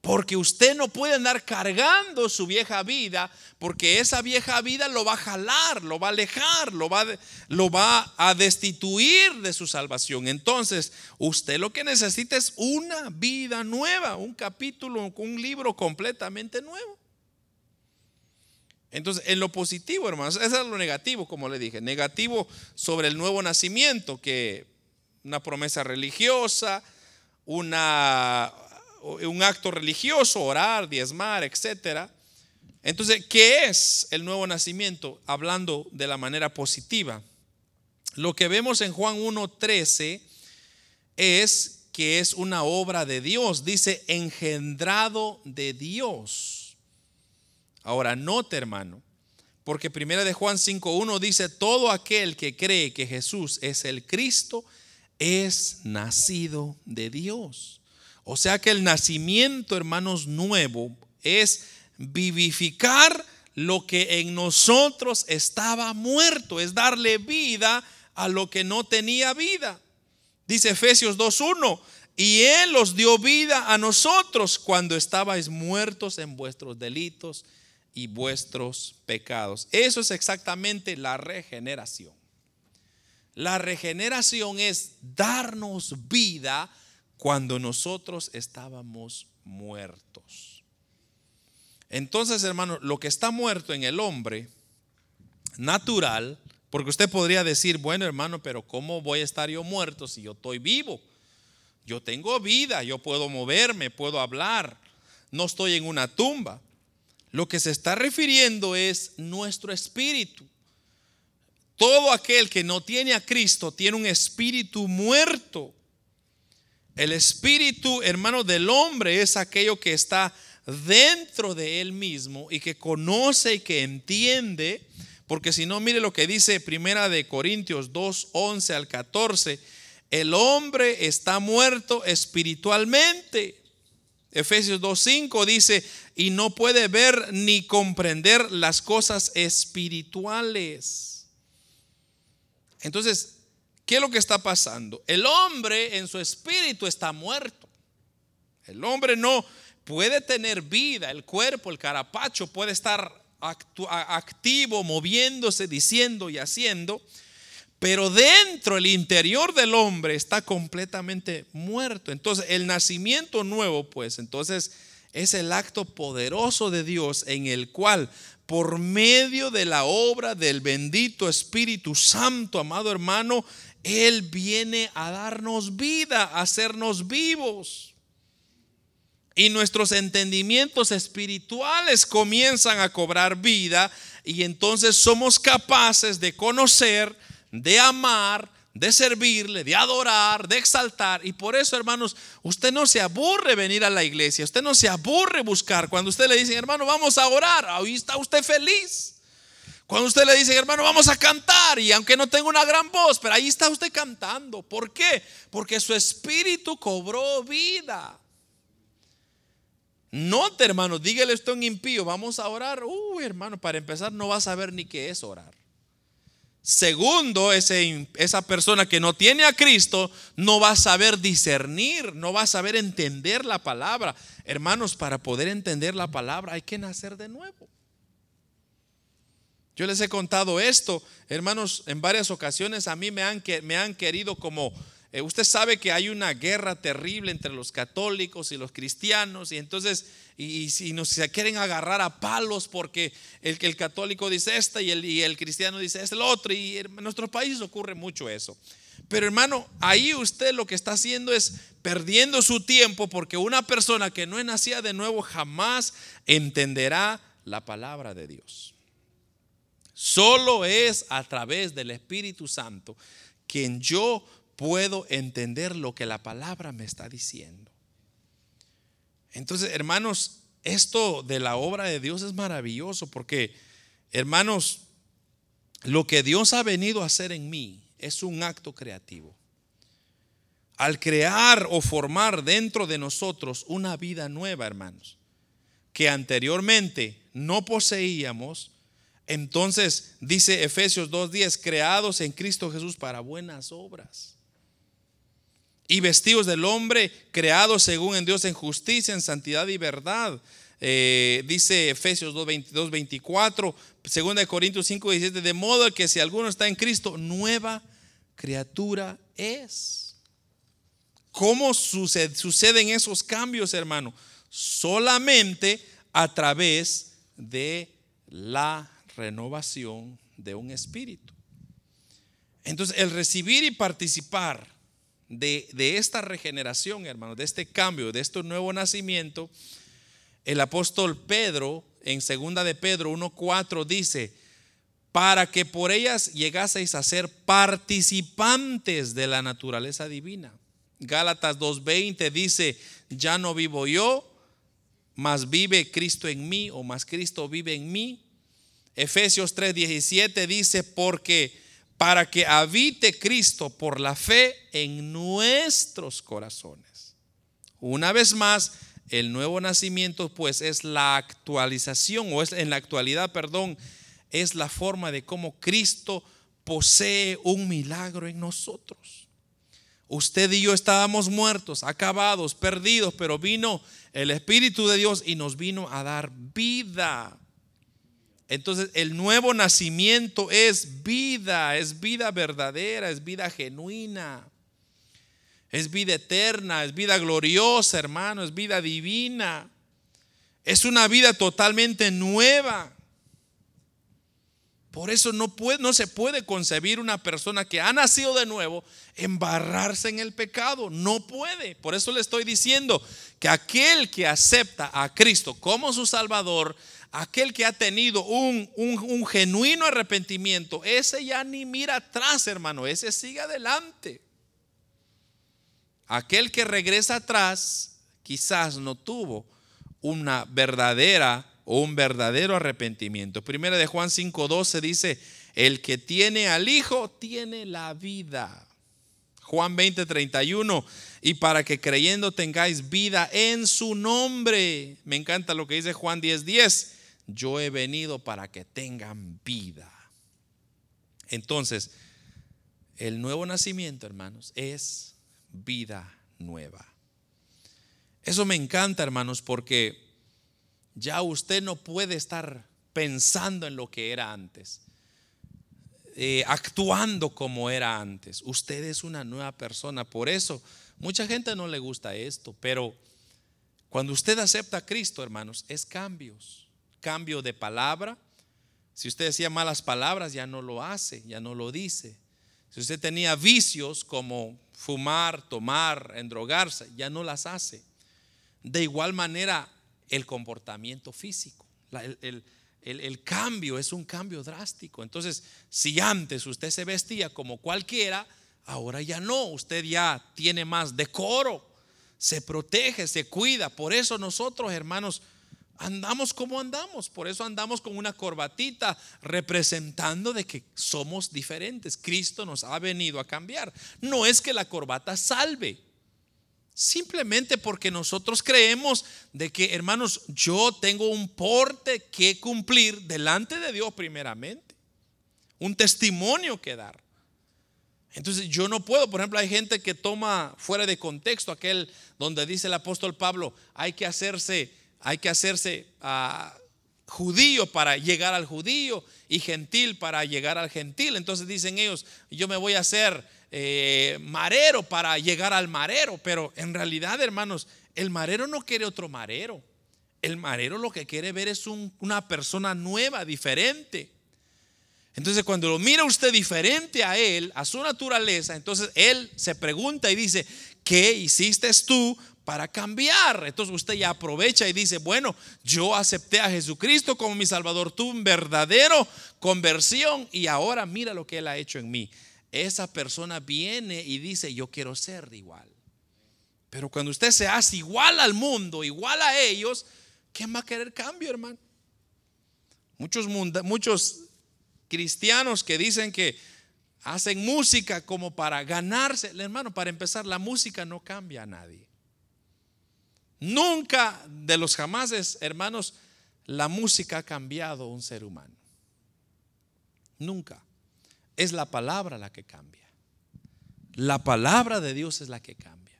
Porque usted no puede andar cargando su vieja vida, porque esa vieja vida lo va a jalar, lo va a alejar, lo va, a destituir de su salvación. Entonces, usted lo que necesita es una vida nueva, un capítulo, un libro completamente nuevo. Entonces, en lo positivo, hermanos, eso es lo negativo, como le dije. Negativo sobre el nuevo nacimiento, que una promesa religiosa, un acto religioso, orar, diezmar, etc. Entonces, ¿qué es el nuevo nacimiento? Hablando de la manera positiva. Lo que vemos en Juan 1.13 es que es una obra de Dios. Dice, engendrado de Dios. Ahora, note hermano, porque primera de Juan 5.1 dice, todo aquel que cree que Jesús es el Cristo es nacido de Dios. O sea que el nacimiento, hermanos, nuevo es vivificar lo que en nosotros estaba muerto, es darle vida a lo que no tenía vida. Dice Efesios 2.1, y Él os dio vida a nosotros cuando estabais muertos en vuestros delitos y vuestros pecados. Eso es exactamente la regeneración. La regeneración es darnos vida cuando nosotros estábamos muertos. Entonces, hermano, lo que está muerto en el hombre natural, porque usted podría decir, bueno, hermano, pero ¿cómo voy a estar yo muerto si yo estoy vivo? Yo tengo vida, yo puedo moverme, puedo hablar, no estoy en una tumba. Lo que se está refiriendo es nuestro espíritu. Todo aquel que no tiene a Cristo tiene un espíritu muerto. El espíritu, hermano, del hombre es aquello que está dentro de él mismo y que conoce y que entiende, porque si no, mire lo que dice Primera de Corintios 2, 11 al 14, el hombre está muerto espiritualmente. Efesios 2.5 dice, y no puede ver ni comprender las cosas espirituales. Entonces, ¿qué es lo que está pasando? El hombre en su espíritu está muerto. El hombre no puede tener vida, el cuerpo, el carapacho puede estar activo, moviéndose, diciendo y haciendo, pero dentro, el interior del hombre está completamente muerto. Entonces, el nacimiento nuevo, pues, entonces es el acto poderoso de Dios en el cual, por medio de la obra del bendito Espíritu Santo, amado hermano, Él viene a darnos vida, a hacernos vivos. Y nuestros entendimientos espirituales comienzan a cobrar vida y entonces somos capaces de conocer, de amar, de servirle, de adorar, de exaltar. Y por eso, hermanos, usted no se aburre venir a la iglesia, usted no se aburre buscar. Cuando usted le dice, hermano, vamos a orar, ahí está usted feliz. Cuando usted le dice, hermano, vamos a cantar, y aunque no tenga una gran voz, pero ahí está usted cantando. ¿Por qué? Porque su espíritu cobró vida. Note, hermano, dígale esto en impío, vamos a orar. Uy, hermano, para empezar, no va a saber ni qué es orar. Segundo, esa persona que no tiene a Cristo no va a saber discernir, no va a saber entender la palabra. Hermanos, para poder entender la palabra hay que nacer de nuevo. Yo les he contado esto, hermanos, en varias ocasiones a mí me han, me han querido como eh, usted sabe que hay una guerra terrible entre los católicos y los cristianos y entonces y, si nos quieren agarrar a palos porque el, el católico dice esta y el, y el cristiano dice este el otro y en nuestros países ocurre mucho eso. Pero hermano, ahí usted lo que está haciendo es perdiendo su tiempo porque una persona que no es nacida de nuevo jamás entenderá la palabra de Dios. Solo es a través del Espíritu Santo quien yo puedo entender lo que la palabra me está diciendo. Entonces, hermanos, esto de la obra de Dios es maravilloso porque, hermanos, lo que Dios ha venido a hacer en mí es un acto creativo. Al crear o formar dentro de nosotros una vida nueva, hermanos, que anteriormente no poseíamos, entonces dice Efesios 2.10, creados en Cristo Jesús para buenas obras y vestidos del hombre creado según en Dios en justicia, en santidad y verdad. Eh, dice Efesios 2, 22, 24, 2 Corintios 5, 17, de modo que si alguno está en Cristo, nueva criatura es. ¿Cómo suceden esos cambios, hermano? Solamente a través de la renovación de un espíritu. Entonces, el recibir y participar de, esta regeneración, hermano, de este cambio, de este nuevo nacimiento, el apóstol Pedro, en segunda de Pedro 1.4, dice, para que por ellas llegaseis a ser participantes de la naturaleza divina. Gálatas 2.20 dice, ya no vivo yo, mas vive Cristo en mí, o más Cristo vive en mí. Efesios 3:17 dice, porque para que habite Cristo por la fe en nuestros corazones. Una vez más, el nuevo nacimiento pues es la actualización, o es en la actualidad, perdón, es la forma de cómo Cristo posee un milagro en nosotros. Usted y yo estábamos muertos, acabados, perdidos, pero vino el Espíritu de Dios y nos vino a dar vida. Entonces el nuevo nacimiento es vida, es vida verdadera, es vida genuina, es vida eterna, es vida gloriosa, hermano, es vida divina. Es una vida totalmente nueva. Por eso no, puede, no se puede concebir una persona que ha nacido de nuevo embarrarse en el pecado. No puede. Por eso le estoy diciendo que aquel que acepta a Cristo como su Salvador, aquel que ha tenido un, un, genuino arrepentimiento, ese ya ni mira atrás, hermano, ese sigue adelante. Aquel que regresa atrás quizás no tuvo una verdadera o un verdadero arrepentimiento. Primera de Juan 5:12 dice, el que tiene al Hijo tiene la vida. Juan 20:31, y para que creyendo tengáis vida en su nombre. Me encanta lo que dice Juan 10:10, yo he venido para que tengan vida. Entonces, el nuevo nacimiento, hermanos, es vida nueva. Eso me encanta, hermanos, porque ya usted no puede estar pensando en lo que era antes, eh, actuando como era antes. Usted es una nueva persona. Por eso, mucha gente no le gusta esto, pero cuando usted acepta a Cristo, hermanos, es cambios. Cambio de palabra. Si usted decía malas palabras, ya no lo hace, ya no lo dice. Si usted tenía vicios como fumar, tomar, endrogarse, ya no las hace. De igual manera, el comportamiento físico. el, cambio es un cambio drástico. Entonces, si antes usted se vestía como cualquiera, ahora ya no. Usted ya tiene más decoro, se protege, se cuida. Por eso nosotros, hermanos, andamos como andamos. Por eso andamos con una corbatita representando de que somos diferentes. Cristo nos ha venido a cambiar. No es que la corbata salve. Simplemente porque nosotros creemos de que, hermanos, yo tengo un porte que cumplir delante de Dios primeramente. Un testimonio que dar. Entonces yo no puedo, por ejemplo, hay gente que toma fuera de contexto aquel donde dice el apóstol Pablo, hay que hacerse, hay que hacerse ah, judío para llegar al judío y gentil para llegar al gentil. Entonces dicen ellos, yo me voy a hacer eh, marero para llegar al marero, pero en realidad, hermanos, el marero no quiere otro marero. El marero lo que quiere ver es una persona nueva, diferente. Entonces, cuando lo mira usted diferente a él, a su naturaleza, entonces él se pregunta y dice, ¿qué hiciste tú para cambiar? Entonces usted ya aprovecha y dice, bueno, yo acepté a Jesucristo como mi Salvador, tuve un verdadero conversión y ahora mira lo que él ha hecho en mí esa persona viene y dice, yo quiero ser igual. Pero cuando usted se hace igual al mundo, igual a ellos, ¿quién va a querer cambio, hermano? Muchos, muchos cristianos que dicen que hacen música como para ganarse. Hermano, para empezar, la música no cambia a nadie. Nunca de los jamases, hermanos, la música ha cambiado un ser humano. Nunca. Es la palabra la que cambia. La palabra de Dios es la que cambia.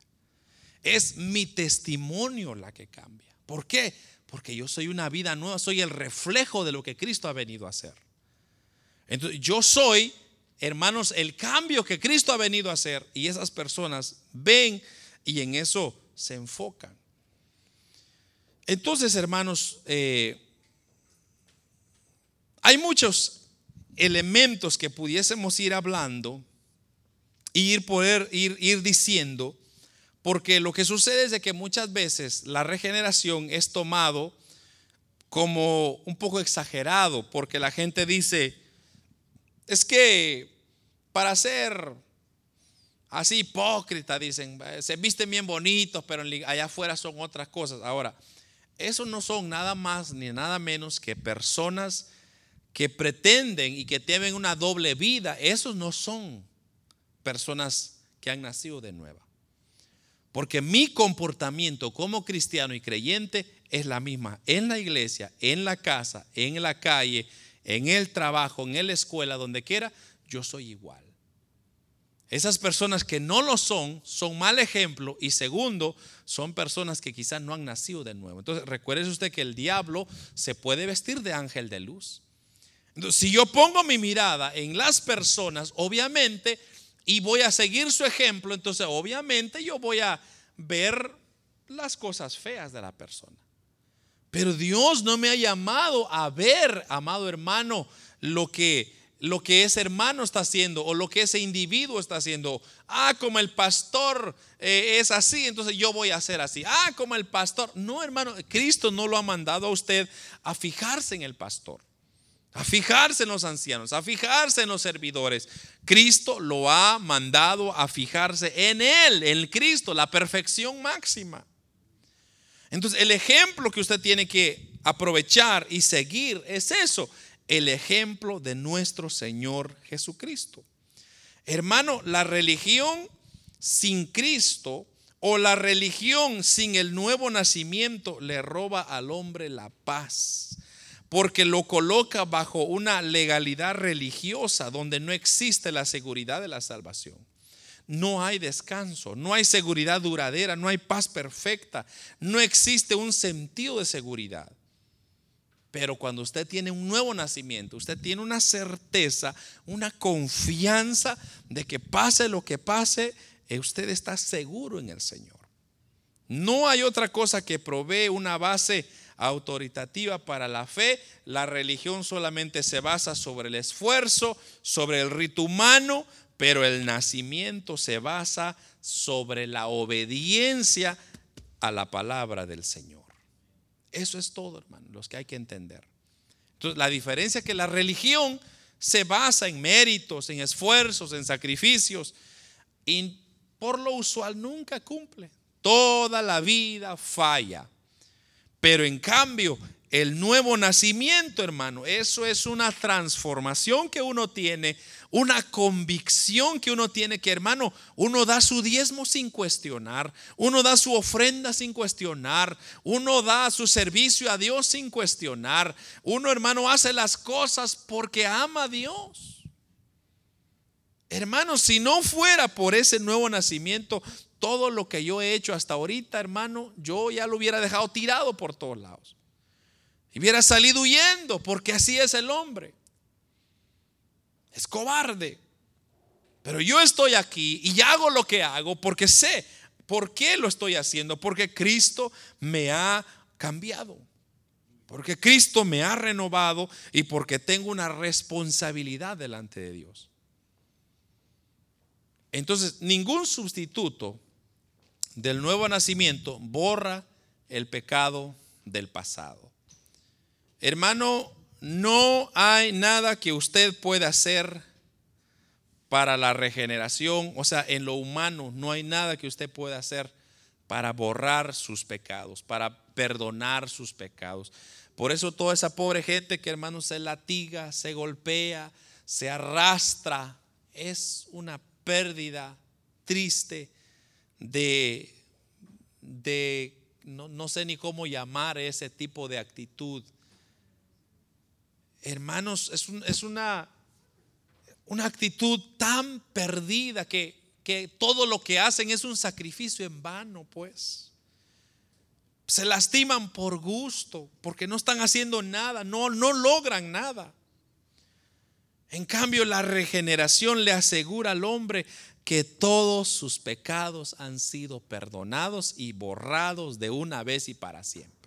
Es mi testimonio la que cambia. ¿Por qué? Porque yo soy una vida nueva, soy el reflejo de lo que Cristo ha venido a hacer. Entonces, yo soy, hermanos, el cambio que Cristo ha venido a hacer y esas personas ven y en eso se enfocan. Entonces, hermanos, eh, hay muchos elementos que pudiésemos ir hablando y ir poder ir, ir diciendo, porque lo que sucede es de que muchas veces la regeneración es tomado como un poco exagerado, porque la gente dice, es que para ser así hipócrita, dicen, se visten bien bonitos, pero allá afuera son otras cosas. Ahora, esos no son nada más ni nada menos que personas que pretenden y que tienen una doble vida. Esos no son personas que han nacido de nueva. Porque mi comportamiento como cristiano y creyente es la misma en la iglesia, en la casa, en la calle, en el trabajo, en la escuela, donde quiera, yo soy igual. Esas personas que no lo son, son mal ejemplo y segundo, son personas que quizás no han nacido de nuevo. Entonces, recuerde usted que el diablo se puede vestir de ángel de luz. Entonces, si yo pongo mi mirada en las personas, obviamente, y voy a seguir su ejemplo, entonces obviamente yo voy a ver las cosas feas de la persona. Pero Dios no me ha llamado a ver, amado hermano, lo que lo que ese hermano está haciendo o lo que ese individuo está haciendo. Ah, como el pastor eh, es así, entonces yo voy a hacer así. Ah, como el pastor. No, hermano, Cristo no lo ha mandado a usted a fijarse en el pastor, a fijarse en los ancianos, a fijarse en los servidores. Cristo lo ha mandado a fijarse en Él, en Cristo, la perfección máxima. Entonces, el ejemplo que usted tiene que aprovechar y seguir es eso el ejemplo de nuestro Señor Jesucristo. Hermano, la religión sin Cristo o la religión sin el nuevo nacimiento le roba al hombre la paz, porque lo coloca bajo una legalidad religiosa donde no existe la seguridad de la salvación. No hay descanso, no hay seguridad duradera, no hay paz perfecta, no existe un sentido de seguridad. Pero cuando usted tiene un nuevo nacimiento, usted tiene una certeza, una confianza de que pase lo que pase, eh, usted está seguro en el Señor. No hay otra cosa que provee una base autoritativa para la fe. La religión solamente se basa sobre el esfuerzo, sobre el rito humano, pero el nacimiento se basa sobre la obediencia a la palabra del Señor. Eso es todo, hermano, los que hay que entender. Entonces, la diferencia es que la religión se basa en méritos, en esfuerzos, en sacrificios, y por lo usual nunca cumple. Toda la vida falla. Pero en cambio, el nuevo nacimiento, hermano, eso es una transformación que uno tiene, una convicción que uno tiene que, hermano, uno da su diezmo sin cuestionar, uno da su ofrenda sin cuestionar, uno da su servicio a Dios sin cuestionar, uno, hermano, hace las cosas porque ama a Dios. Hermano, si no fuera por ese nuevo nacimiento, todo lo que yo he hecho hasta ahorita, hermano, yo ya lo hubiera dejado tirado por todos lados. Y hubiera salido huyendo, porque así es el hombre. Es cobarde. Pero yo estoy aquí y hago lo que hago porque sé por qué lo estoy haciendo. Porque Cristo me ha cambiado. Porque Cristo me ha renovado y porque tengo una responsabilidad delante de Dios. Entonces, ningún sustituto del nuevo nacimiento borra el pecado del pasado. Hermano, no hay nada que usted pueda hacer para la regeneración, o sea, en lo humano no hay nada que usted pueda hacer para borrar sus pecados, para perdonar sus pecados. Por eso toda esa pobre gente que hermano se latiga, se golpea, se arrastra, es una pérdida triste de, de no, no sé ni cómo llamar ese tipo de actitud hermanos, es, una, una actitud tan perdida que, que todo lo que hacen es un sacrificio en vano, pues. Se lastiman por gusto, porque no están haciendo nada, no, no logran nada. En cambio, la regeneración le asegura al hombre que todos sus pecados han sido perdonados y borrados de una vez y para siempre.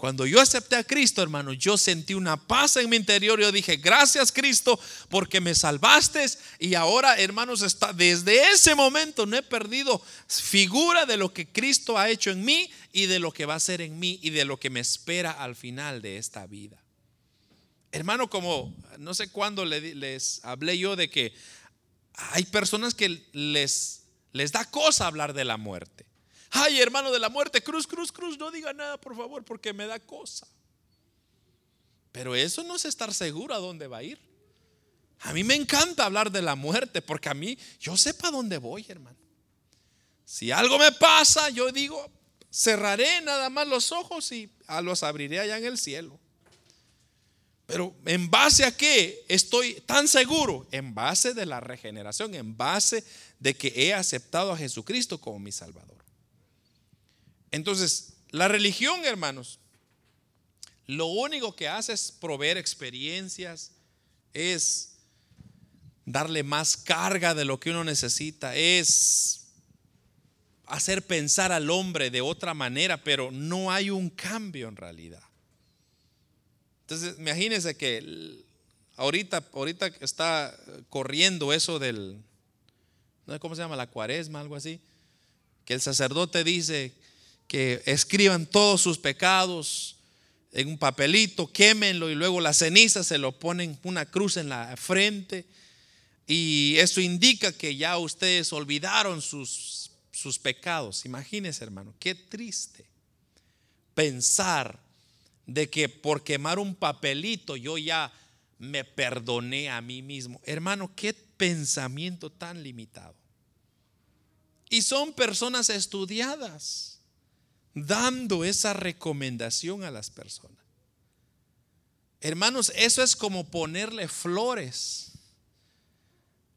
Cuando yo acepté a Cristo, hermano, yo sentí una paz en mi interior. Yo dije, gracias Cristo, porque me salvaste. Y ahora, hermanos, desde ese momento no he perdido figura de lo que Cristo ha hecho en mí y de lo que va a hacer en mí y de lo que me espera al final de esta vida. Hermano, como no sé cuándo les hablé yo de que hay personas que les, les da cosa hablar de la muerte. Ay, hermano de la muerte, cruz, cruz, cruz, no diga nada, por favor, porque me da cosa. Pero eso no es estar seguro a dónde va a ir. A mí me encanta hablar de la muerte, porque a mí, yo sé para dónde voy, hermano. Si algo me pasa, yo digo, cerraré nada más los ojos y los abriré allá en el cielo. Pero en base a qué estoy tan seguro? En base de la regeneración, en base de que he aceptado a Jesucristo como mi Salvador. Entonces, la religión, hermanos, lo único que hace es proveer experiencias, es darle más carga de lo que uno necesita, es hacer pensar al hombre de otra manera, pero no hay un cambio en realidad. Entonces, imagínense que ahorita, ahorita está corriendo eso del, ¿no cómo se llama? La cuaresma, algo así, que el sacerdote dice, que escriban todos sus pecados en un papelito, quémenlo y luego la ceniza se lo ponen una cruz en la frente. Y eso indica que ya ustedes olvidaron sus, sus pecados. Imagínense, hermano, qué triste pensar de que por quemar un papelito yo ya me perdoné a mí mismo. Hermano, qué pensamiento tan limitado. Y son personas estudiadas dando esa recomendación a las personas. Hermanos, eso es como ponerle flores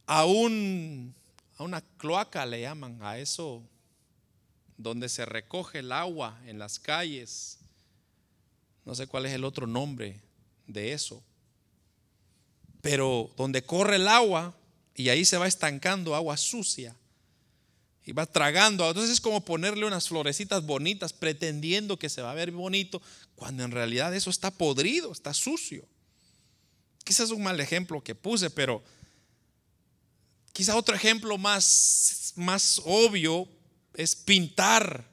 a un a una cloaca le llaman a eso donde se recoge el agua en las calles. No sé cuál es el otro nombre de eso. Pero donde corre el agua y ahí se va estancando agua sucia y va tragando. Entonces es como ponerle unas florecitas bonitas pretendiendo que se va a ver bonito, cuando en realidad eso está podrido, está sucio. Quizás es un mal ejemplo que puse, pero quizá otro ejemplo más, más obvio es pintar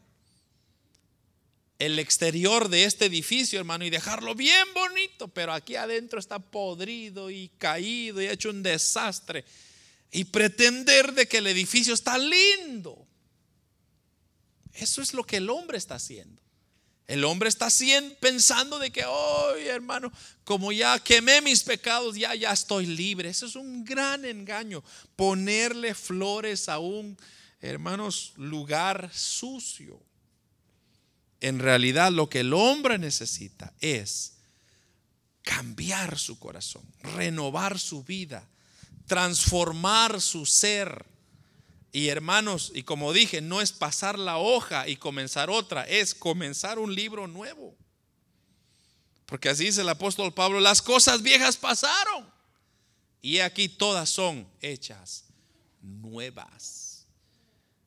el exterior de este edificio, hermano, y dejarlo bien bonito, pero aquí adentro está podrido y caído y hecho un desastre y pretender de que el edificio está lindo. Eso es lo que el hombre está haciendo. El hombre está haciendo, pensando de que, oh hermano, como ya quemé mis pecados, ya, ya estoy libre. Eso es un gran engaño. Ponerle flores a un, hermanos, lugar sucio. En realidad lo que el hombre necesita es cambiar su corazón, renovar su vida transformar su ser. Y hermanos, y como dije, no es pasar la hoja y comenzar otra, es comenzar un libro nuevo. Porque así dice el apóstol Pablo, las cosas viejas pasaron. Y aquí todas son hechas nuevas.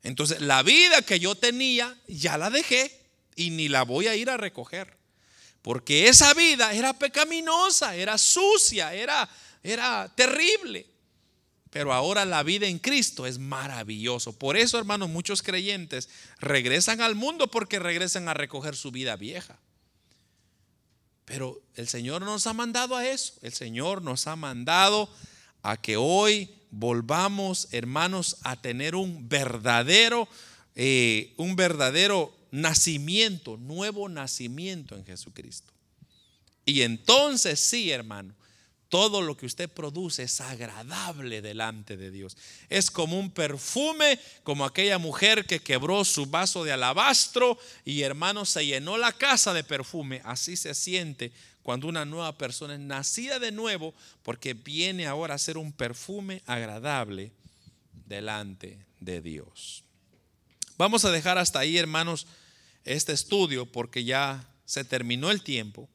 Entonces, la vida que yo tenía, ya la dejé y ni la voy a ir a recoger. Porque esa vida era pecaminosa, era sucia, era, era terrible. Pero ahora la vida en Cristo es maravilloso. Por eso, hermanos, muchos creyentes regresan al mundo porque regresan a recoger su vida vieja. Pero el Señor nos ha mandado a eso. El Señor nos ha mandado a que hoy volvamos, hermanos, a tener un verdadero, eh, un verdadero nacimiento, nuevo nacimiento en Jesucristo. Y entonces sí, hermano, todo lo que usted produce es agradable delante de Dios. Es como un perfume, como aquella mujer que quebró su vaso de alabastro y hermano se llenó la casa de perfume. Así se siente cuando una nueva persona es nacida de nuevo porque viene ahora a ser un perfume agradable delante de Dios. Vamos a dejar hasta ahí, hermanos, este estudio porque ya se terminó el tiempo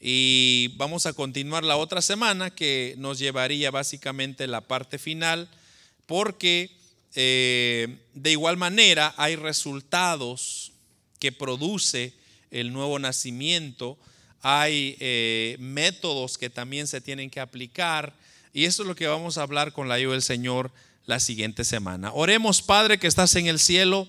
y vamos a continuar la otra semana que nos llevaría básicamente la parte final porque eh, de igual manera hay resultados que produce el nuevo nacimiento, hay eh, métodos que también se tienen que aplicar y eso es lo que vamos a hablar con la ayuda del Señor la siguiente semana. Oremos, Padre, que estás en el cielo.